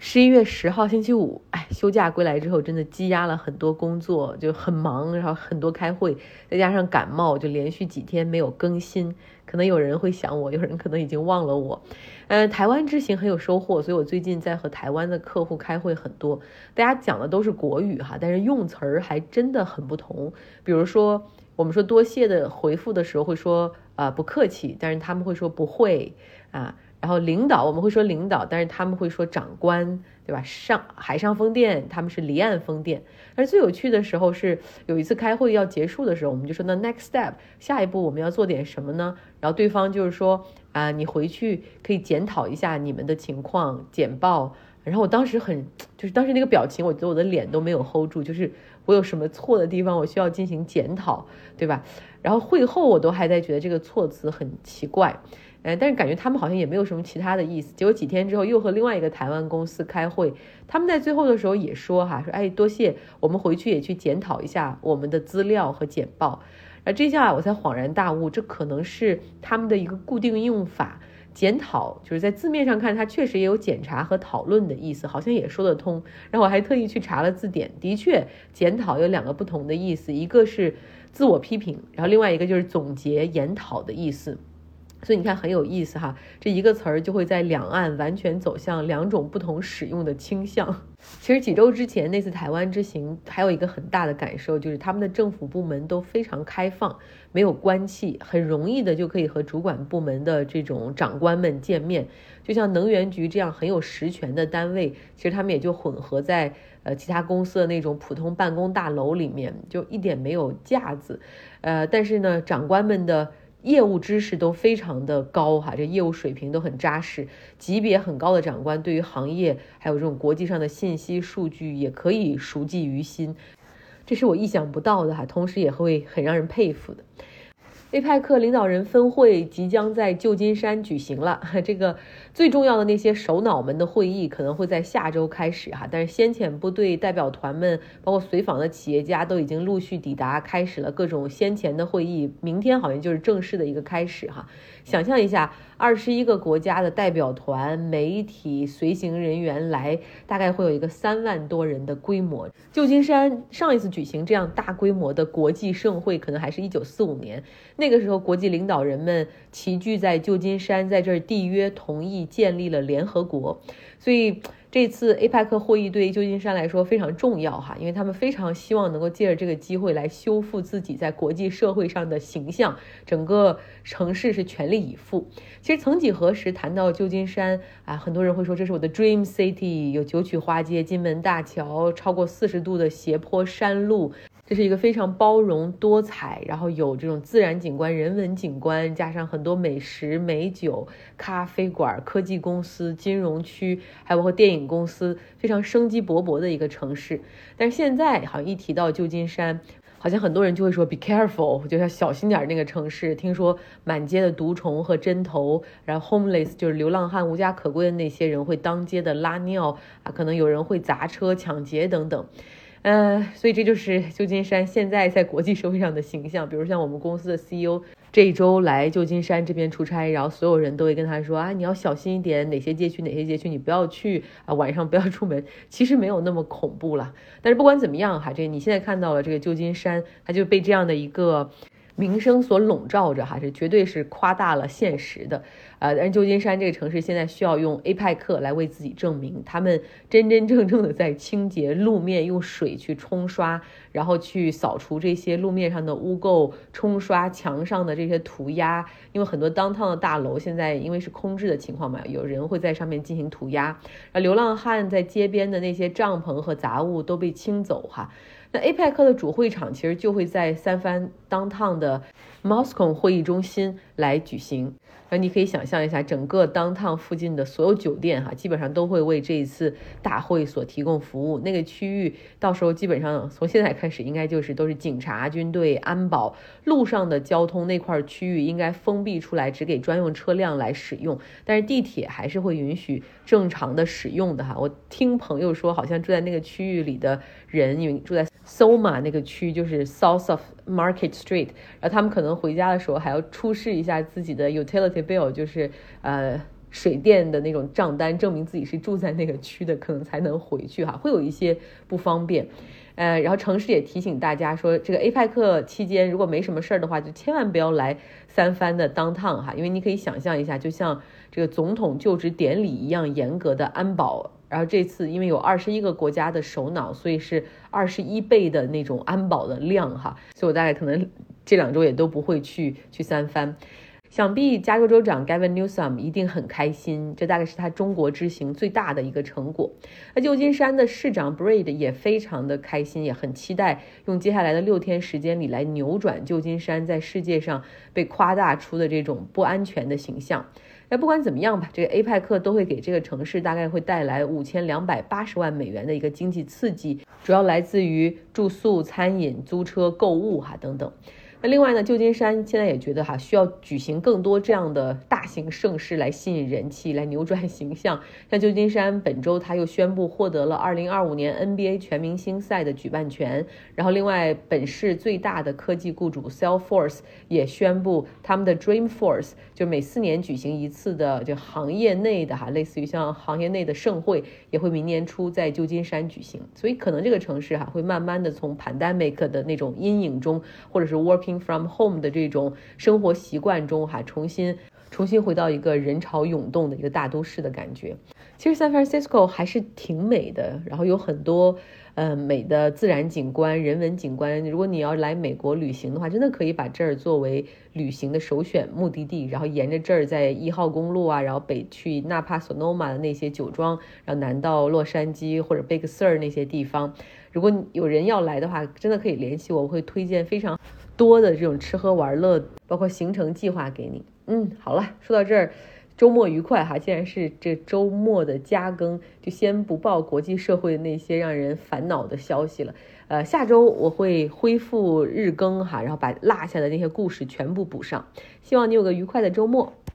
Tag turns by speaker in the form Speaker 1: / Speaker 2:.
Speaker 1: 十一月十号星期五，哎，休假归来之后，真的积压了很多工作，就很忙，然后很多开会，再加上感冒，就连续几天没有更新。可能有人会想我，有人可能已经忘了我。嗯，台湾之行很有收获，所以我最近在和台湾的客户开会很多，大家讲的都是国语哈，但是用词儿还真的很不同。比如说，我们说多谢的回复的时候会说啊不客气，但是他们会说不会啊。然后领导我们会说领导，但是他们会说长官，对吧？上海上风电他们是离岸风电。而最有趣的时候是有一次开会要结束的时候，我们就说那 next step 下一步我们要做点什么呢？然后对方就是说啊，你回去可以检讨一下你们的情况简报。然后我当时很就是当时那个表情，我觉得我的脸都没有 hold 住，就是我有什么错的地方，我需要进行检讨，对吧？然后会后我都还在觉得这个措辞很奇怪。哎，但是感觉他们好像也没有什么其他的意思。结果几天之后又和另外一个台湾公司开会，他们在最后的时候也说哈，说哎多谢，我们回去也去检讨一下我们的资料和简报。而这下我才恍然大悟，这可能是他们的一个固定用法。检讨就是在字面上看，它确实也有检查和讨论的意思，好像也说得通。然后我还特意去查了字典，的确，检讨有两个不同的意思，一个是自我批评，然后另外一个就是总结研讨的意思。所以你看很有意思哈，这一个词儿就会在两岸完全走向两种不同使用的倾向。其实几周之前那次台湾之行，还有一个很大的感受，就是他们的政府部门都非常开放，没有关系，很容易的就可以和主管部门的这种长官们见面。就像能源局这样很有实权的单位，其实他们也就混合在呃其他公司的那种普通办公大楼里面，就一点没有架子。呃，但是呢，长官们的。业务知识都非常的高哈，这业务水平都很扎实，级别很高的长官对于行业还有这种国际上的信息数据也可以熟记于心，这是我意想不到的哈，同时也会很让人佩服的。APEC 领导人峰会即将在旧金山举行了，这个最重要的那些首脑们的会议可能会在下周开始哈，但是先遣部队代表团们，包括随访的企业家都已经陆续抵达，开始了各种先前的会议，明天好像就是正式的一个开始哈。想象一下，二十一个国家的代表团、媒体、随行人员来，大概会有一个三万多人的规模。旧金山上一次举行这样大规模的国际盛会，可能还是一九四五年，那个时候国际领导人们齐聚在旧金山，在这儿缔约同意建立了联合国，所以。这次 APEC 会议对旧金山来说非常重要哈，因为他们非常希望能够借着这个机会来修复自己在国际社会上的形象，整个城市是全力以赴。其实曾几何时谈到旧金山啊，很多人会说这是我的 Dream City，有九曲花街、金门大桥、超过四十度的斜坡山路。这是一个非常包容多彩，然后有这种自然景观、人文景观，加上很多美食、美酒、咖啡馆、科技公司、金融区，还包括电影公司，非常生机勃勃的一个城市。但是现在好像一提到旧金山，好像很多人就会说 “be careful”，就要小心点那个城市。听说满街的毒虫和针头，然后 homeless 就是流浪汉、无家可归的那些人会当街的拉尿啊，可能有人会砸车、抢劫等等。呃，所以这就是旧金山现在在国际社会上的形象。比如像我们公司的 CEO 这一周来旧金山这边出差，然后所有人都会跟他说啊，你要小心一点，哪些街区哪些街区你不要去啊，晚上不要出门。其实没有那么恐怖了。但是不管怎么样哈，这你现在看到了这个旧金山，它就被这样的一个。名声所笼罩着，哈，这绝对是夸大了现实的，呃，但旧金山这个城市现在需要用 APEC 来为自己证明，他们真真正正的在清洁路面，用水去冲刷，然后去扫除这些路面上的污垢，冲刷墙上的这些涂鸦，因为很多 downtown 的大楼现在因为是空置的情况嘛，有人会在上面进行涂鸦，啊，流浪汉在街边的那些帐篷和杂物都被清走，哈。那 APEC 的主会场其实就会在三藩 downtown 的 Moscone 会议中心来举行。那你可以想象一下，整个 downtown 附近的所有酒店哈，基本上都会为这一次大会所提供服务。那个区域到时候基本上从现在开始，应该就是都是警察、军队、安保，路上的交通那块区域应该封闭出来，只给专用车辆来使用。但是地铁还是会允许正常的使用的哈。我听朋友说，好像住在那个区域里的人，因为住在 Soma 那个区，就是 South of Market Street，然后他们可能回家的时候还要出示一下自己的 utility bill，就是呃水电的那种账单，证明自己是住在那个区的，可能才能回去哈，会有一些不方便。呃，然后城市也提醒大家说，这个 APEC 期间如果没什么事儿的话，就千万不要来三藩的 downtown 哈，因为你可以想象一下，就像这个总统就职典礼一样严格的安保。然后这次因为有二十一个国家的首脑，所以是二十一倍的那种安保的量哈，所以我大概可能这两周也都不会去去三藩。想必加州州长 Gavin Newsom 一定很开心，这大概是他中国之行最大的一个成果。那旧金山的市长 Braid 也非常的开心，也很期待用接下来的六天时间里来扭转旧金山在世界上被夸大出的这种不安全的形象。那不管怎么样吧，这个 APEC 都会给这个城市大概会带来五千两百八十万美元的一个经济刺激，主要来自于住宿、餐饮、租车、购物哈等等。那另外呢，旧金山现在也觉得哈，需要举行更多这样的大型盛事来吸引人气，来扭转形象。像旧金山本周他又宣布获得了2025年 NBA 全明星赛的举办权。然后另外，本市最大的科技雇主 Salesforce 也宣布他们的 Dreamforce 就每四年举行一次的就行业内的哈，类似于像行业内的盛会，也会明年初在旧金山举行。所以可能这个城市哈会慢慢的从 pandemic 的那种阴影中，或者是 working From home 的这种生活习惯中，哈，重新重新回到一个人潮涌动的一个大都市的感觉。其实 San Francisco 还是挺美的，然后有很多嗯美的自然景观、人文景观。如果你要来美国旅行的话，真的可以把这儿作为旅行的首选目的地。然后沿着这儿在一号公路啊，然后北去纳帕索诺马的那些酒庄，然后南到洛杉矶或者 Big Sur 那些地方。如果有人要来的话，真的可以联系我，我会推荐非常。多的这种吃喝玩乐，包括行程计划给你。嗯，好了，说到这儿，周末愉快哈！既然是这周末的加更，就先不报国际社会那些让人烦恼的消息了。呃，下周我会恢复日更哈，然后把落下的那些故事全部补上。希望你有个愉快的周末。